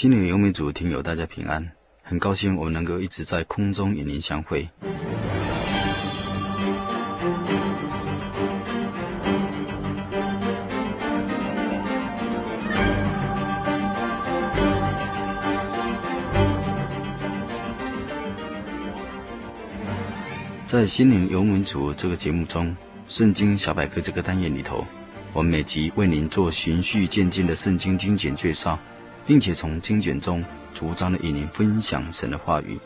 心灵游牧组听友，大家平安，很高兴我们能够一直在空中与您相会。在心灵游牧组这个节目中，《圣经小百科》这个单元里头，我们每集为您做循序渐进的圣经精简介绍。并且从经卷中主张的与您分享神的话语，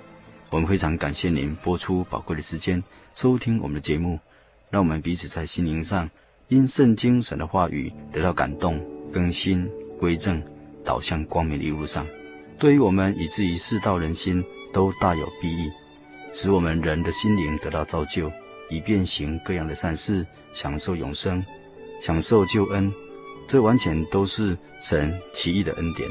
我们非常感谢您播出宝贵的时间收听我们的节目，让我们彼此在心灵上因圣经神的话语得到感动、更新、归正，导向光明的一路上。对于我们以至于世道人心都大有裨益，使我们人的心灵得到造就，以便行各样的善事，享受永生，享受救恩。这完全都是神奇异的恩典。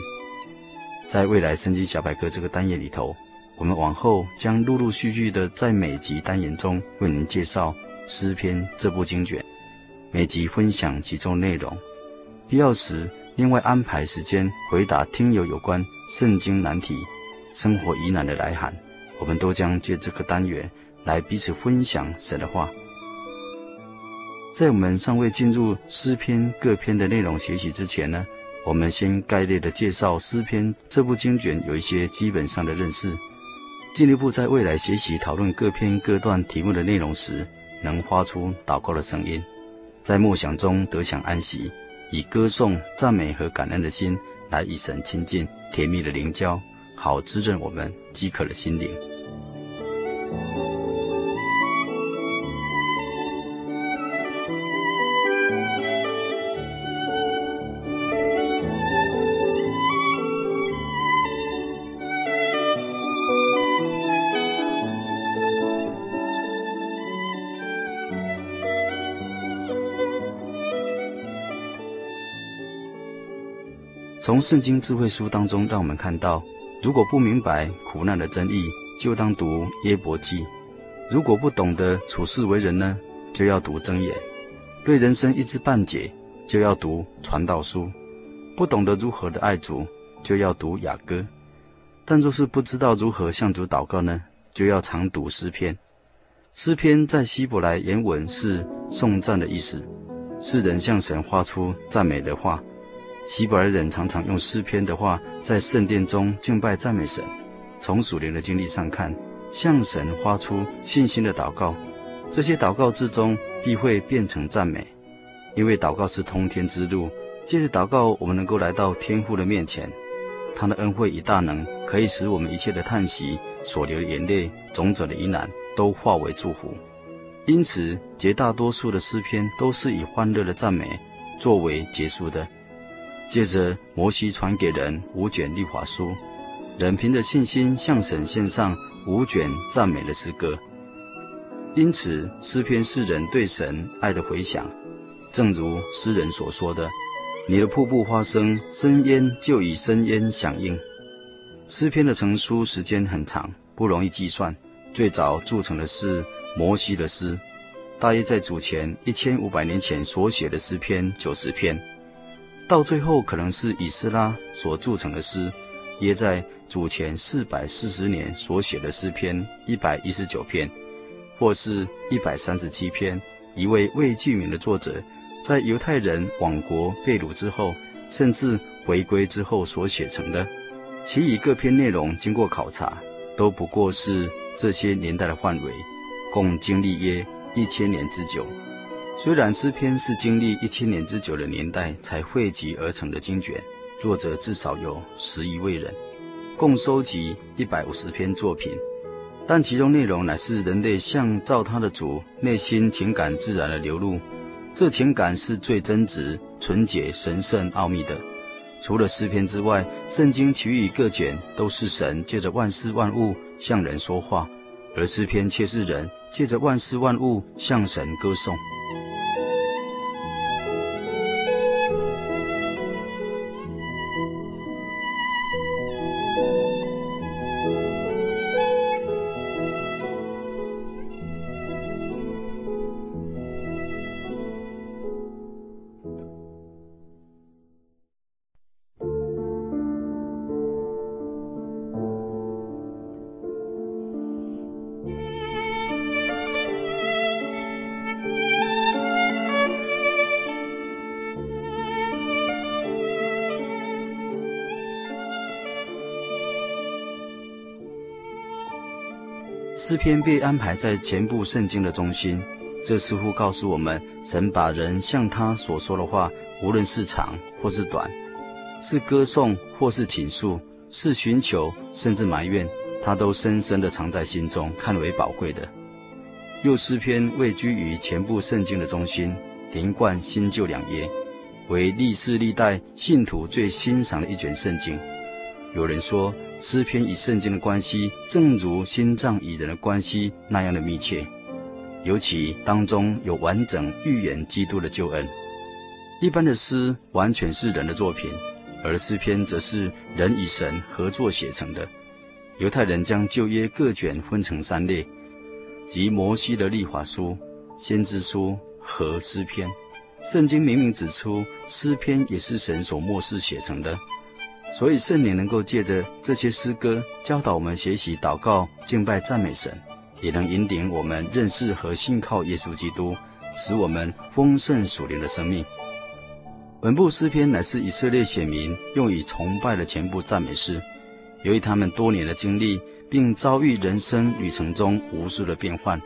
在未来圣经小百科这个单元里头，我们往后将陆陆续续的在每集单元中为您介绍诗篇这部经卷，每集分享其中内容，必要时另外安排时间回答听友有关圣经难题、生活疑难的来函，我们都将借这个单元来彼此分享神的话。在我们尚未进入诗篇各篇的内容学习之前呢，我们先概略的介绍诗篇这部经卷有一些基本上的认识，进一步在未来学习讨论各篇各段题目的内容时，能发出祷告的声音，在默想中得享安息，以歌颂、赞美和感恩的心来与神亲近，甜蜜的灵交，好滋润我们饥渴的心灵。从圣经智慧书当中，让我们看到，如果不明白苦难的真义，就当读约伯记；如果不懂得处世为人呢，就要读箴言；对人生一知半解，就要读传道书；不懂得如何的爱主，就要读雅歌；但若是不知道如何向主祷告呢，就要常读诗篇。诗篇在希伯来原文是颂赞的意思，是人向神发出赞美的话。希伯来人常常用诗篇的话，在圣殿中敬拜赞美神。从属灵的经历上看，向神发出信心的祷告，这些祷告之中必会变成赞美，因为祷告是通天之路。借着祷告，我们能够来到天父的面前，他的恩惠与大能可以使我们一切的叹息、所流的眼泪、种种的疑难都化为祝福。因此，绝大多数的诗篇都是以欢乐的赞美作为结束的。接着，摩西传给人五卷律法书，人凭着信心向神献上五卷赞美的诗歌。因此，诗篇是人对神爱的回响，正如诗人所说的：“你的瀑布发声，深渊就以深渊响应。”诗篇的成书时间很长，不容易计算。最早铸成的是摩西的诗，大约在主前一千五百年前所写的诗篇九十篇。到最后，可能是以斯拉所铸成的诗，约在主前四百四十年所写的诗篇一百一十九篇，或是一百三十七篇。一位未具名的作者，在犹太人亡国被掳之后，甚至回归之后所写成的。其余各篇内容经过考察，都不过是这些年代的范围，共经历约一千年之久。虽然诗篇是经历一千年之久的年代才汇集而成的经卷，作者至少有十一位人，共收集一百五十篇作品，但其中内容乃是人类向造他的主内心情感自然的流露。这情感是最真挚、纯洁、神圣、奥秘的。除了诗篇之外，圣经其余各卷都是神借着万事万物向人说话，而诗篇却是人借着万事万物向神歌颂。诗篇被安排在全部圣经的中心，这似乎告诉我们，神把人向他所说的话，无论是长或是短，是歌颂或是倾诉，是寻求甚至埋怨，他都深深的藏在心中，看为宝贵的。又诗篇位居于全部圣经的中心，连贯新旧两页，为历世历代信徒最欣赏的一卷圣经。有人说，诗篇与圣经的关系，正如心脏与人的关系那样的密切，尤其当中有完整预言基督的救恩。一般的诗完全是人的作品，而诗篇则是人与神合作写成的。犹太人将旧约各卷分成三列，即摩西的律法书、先知书和诗篇。圣经明明指出，诗篇也是神所默示写成的。所以圣灵能够借着这些诗歌教导我们学习祷告、敬拜、赞美神，也能引领我们认识和信靠耶稣基督，使我们丰盛属灵的生命。本部诗篇乃是以色列选民用以崇拜的全部赞美诗，由于他们多年的经历，并遭遇人生旅程中无数的变幻，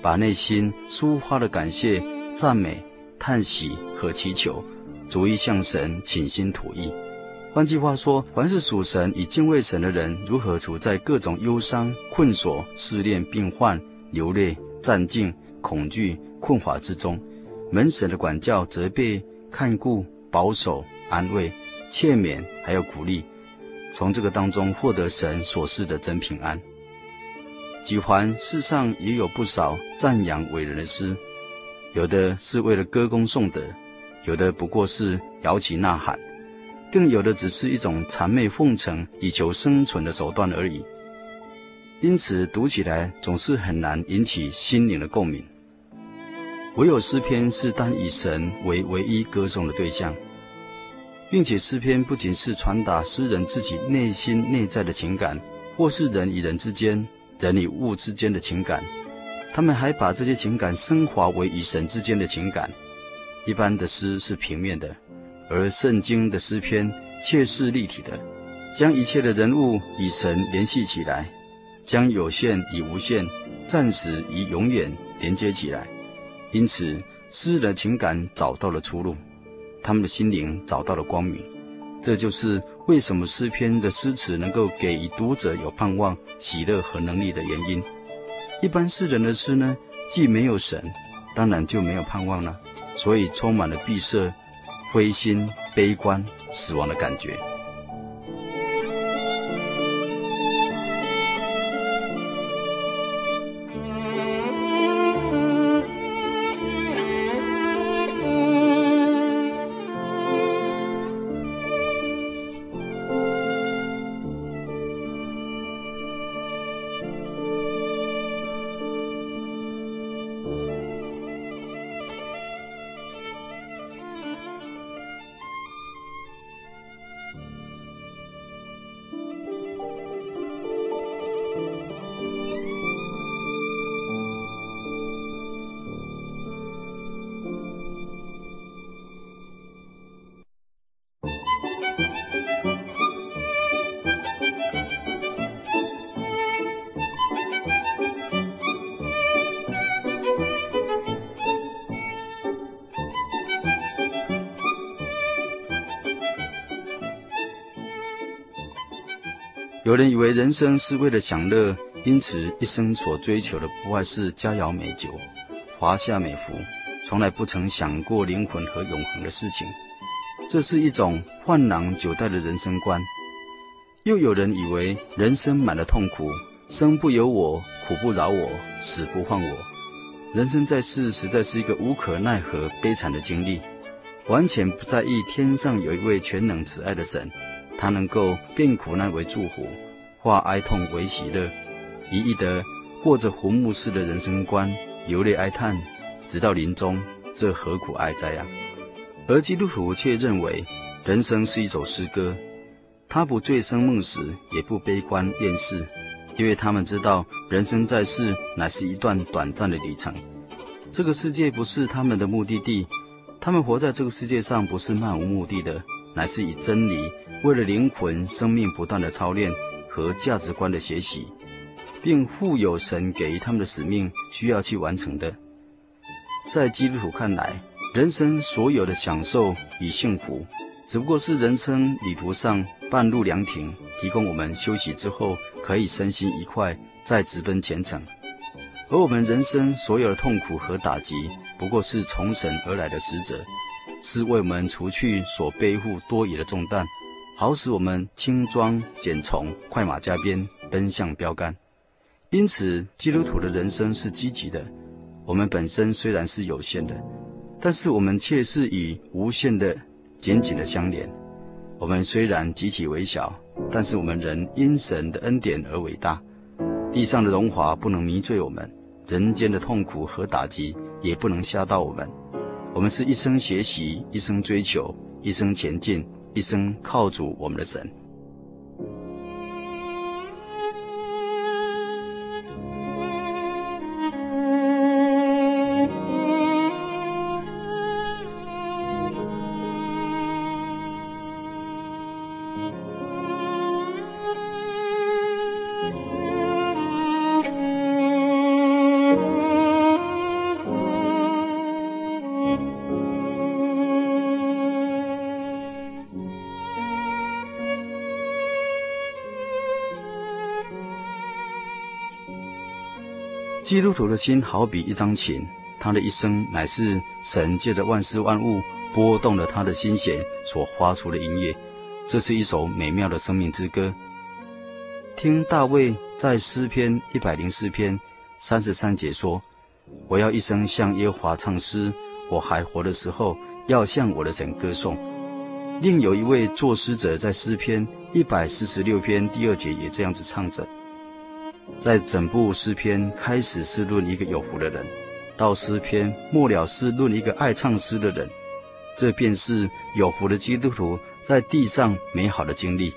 把内心抒发的感谢、赞美、叹息和祈求，逐一向神倾心吐意。换句话说，凡是属神以敬畏神的人，如何处在各种忧伤、困锁、试炼、病患、流泪、战兢、恐惧、困乏之中，门神的管教、责备、看顾、保守、安慰、劝勉，还有鼓励，从这个当中获得神所示的真平安。举凡世上也有不少赞扬伟人的诗，有的是为了歌功颂德，有的不过是摇旗呐喊。更有的只是一种谄媚奉承、以求生存的手段而已，因此读起来总是很难引起心灵的共鸣。唯有诗篇是单以神为唯一歌颂的对象，并且诗篇不仅是传达诗人自己内心内在的情感，或是人与人之间、人与物之间的情感，他们还把这些情感升华为与神之间的情感。一般的诗是平面的。而圣经的诗篇却是立体的，将一切的人物与神联系起来，将有限与无限、暂时与永远连接起来。因此，诗人的情感找到了出路，他们的心灵找到了光明。这就是为什么诗篇的诗词能够给予读者有盼望、喜乐和能力的原因。一般诗人的诗呢，既没有神，当然就没有盼望了，所以充满了闭塞。灰心、悲观、死亡的感觉。有人以为人生是为了享乐，因此一生所追求的不外是佳肴美酒、华夏美服，从来不曾想过灵魂和永恒的事情。这是一种换囊久待的人生观。又有人以为人生满了痛苦，生不由我，苦不饶我，死不换我。人生在世实在是一个无可奈何、悲惨的经历，完全不在意天上有一位全能慈爱的神，他能够变苦难为祝福，化哀痛为喜乐，一意的过着坟墓式的人生观，流泪哀叹，直到临终，这何苦哀哉啊！而基督徒却认为人生是一首诗歌，他不醉生梦死，也不悲观厌世。因为他们知道，人生在世乃是一段短暂的旅程，这个世界不是他们的目的地，他们活在这个世界上不是漫无目的的，乃是以真理为了灵魂生命不断的操练和价值观的学习，并负有神给予他们的使命需要去完成的。在基督徒看来，人生所有的享受与幸福，只不过是人生旅途上半路凉亭，提供我们休息之后可以身心愉快，再直奔前程。而我们人生所有的痛苦和打击，不过是从神而来的使者，是为我们除去所背负多余的重担，好使我们轻装简从，快马加鞭，奔向标杆。因此，基督徒的人生是积极的。我们本身虽然是有限的，但是我们却是与无限的紧紧的相连。我们虽然极其微小，但是我们仍因神的恩典而伟大。地上的荣华不能迷醉我们，人间的痛苦和打击也不能吓到我们。我们是一生学习，一生追求，一生前进，一生靠主我们的神。基督徒的心好比一张琴，他的一生乃是神借着万事万物拨动了他的心弦所发出的音乐。这是一首美妙的生命之歌。听大卫在诗篇一百零四篇三十三节说：“我要一生向耶和华唱诗，我还活的时候要向我的神歌颂。”另有一位作诗者在诗篇一百四十六篇第二节也这样子唱着。在整部诗篇开始是论一个有福的人，到诗篇末了是论一个爱唱诗的人，这便是有福的基督徒在地上美好的经历。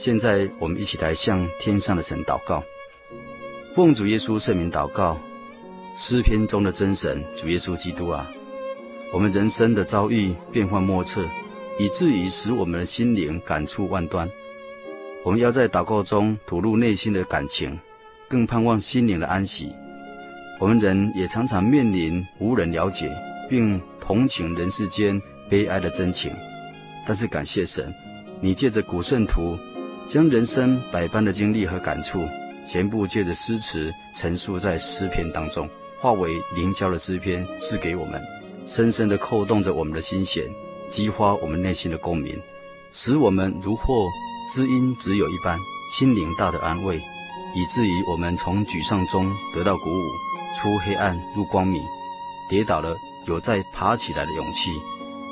现在我们一起来向天上的神祷告，奉主耶稣圣名祷告。诗篇中的真神主耶稣基督啊，我们人生的遭遇变幻莫测，以至于使我们的心灵感触万端。我们要在祷告中吐露内心的感情，更盼望心灵的安息。我们人也常常面临无人了解，并同情人世间悲哀的真情。但是感谢神，你借着古圣徒。将人生百般的经历和感触，全部借着诗词陈述在诗篇当中，化为灵交的诗篇，赐给我们，深深地扣动着我们的心弦，激发我们内心的共鸣，使我们如获知音知友一般，心灵大的安慰，以至于我们从沮丧中得到鼓舞，出黑暗入光明，跌倒了有再爬起来的勇气，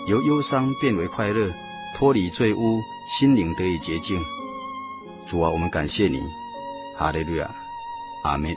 由忧伤变为快乐，脱离罪污，心灵得以洁净。主啊，我们感谢你，哈利路亚，阿门。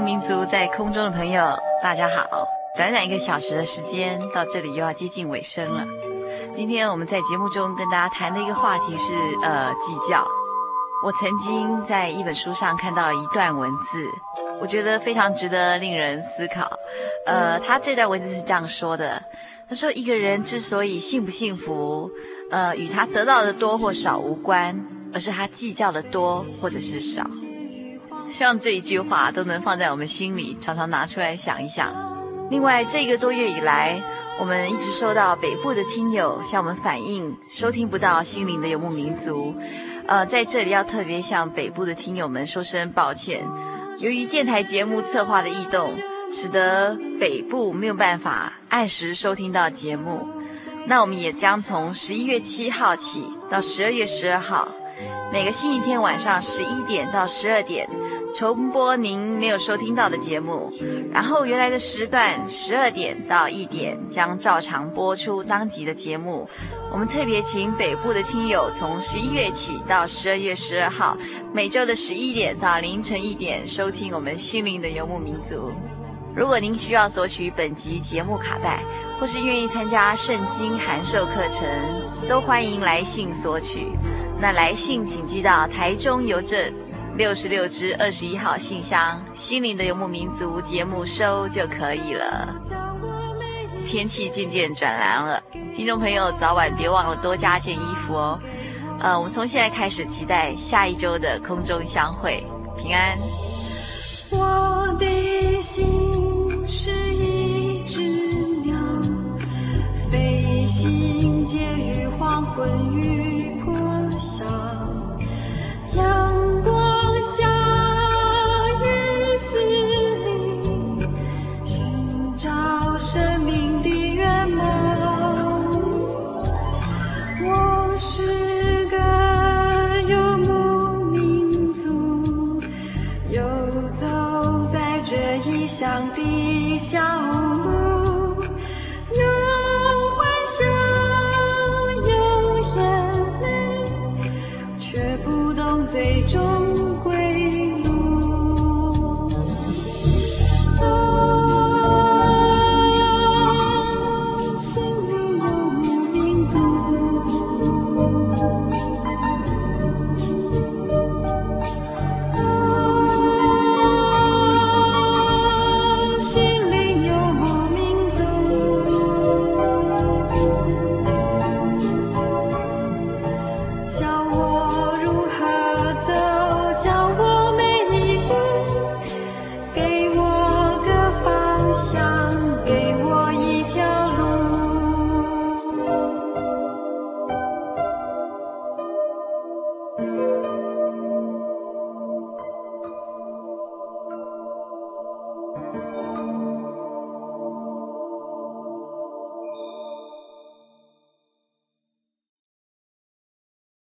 民族在空中的朋友，大家好！短短一个小时的时间，到这里又要接近尾声了。今天我们在节目中跟大家谈的一个话题是，呃，计较。我曾经在一本书上看到一段文字，我觉得非常值得令人思考。呃，他这段文字是这样说的：他说，一个人之所以幸不幸福，呃，与他得到的多或少无关，而是他计较的多或者是少。希望这一句话都能放在我们心里，常常拿出来想一想。另外，这个多月以来，我们一直收到北部的听友向我们反映，收听不到心灵的游牧民族。呃，在这里要特别向北部的听友们说声抱歉，由于电台节目策划的异动，使得北部没有办法按时收听到节目。那我们也将从十一月七号起到十二月十二号，每个星期天晚上十一点到十二点。重播您没有收听到的节目，然后原来的时段十二点到一点将照常播出当集的节目。我们特别请北部的听友从十一月起到十二月十二号，每周的十一点到凌晨一点收听我们心灵的游牧民族。如果您需要索取本集节目卡带，或是愿意参加圣经函授课程，都欢迎来信索取。那来信请寄到台中邮政。六十六支二十一号信箱，心灵的游牧民族节目收就可以了。天气渐渐转凉了，听众朋友早晚别忘了多加件衣服哦。呃，我们从现在开始期待下一周的空中相会，平安。我的心是一只鸟，飞行介于黄昏与破晓。小。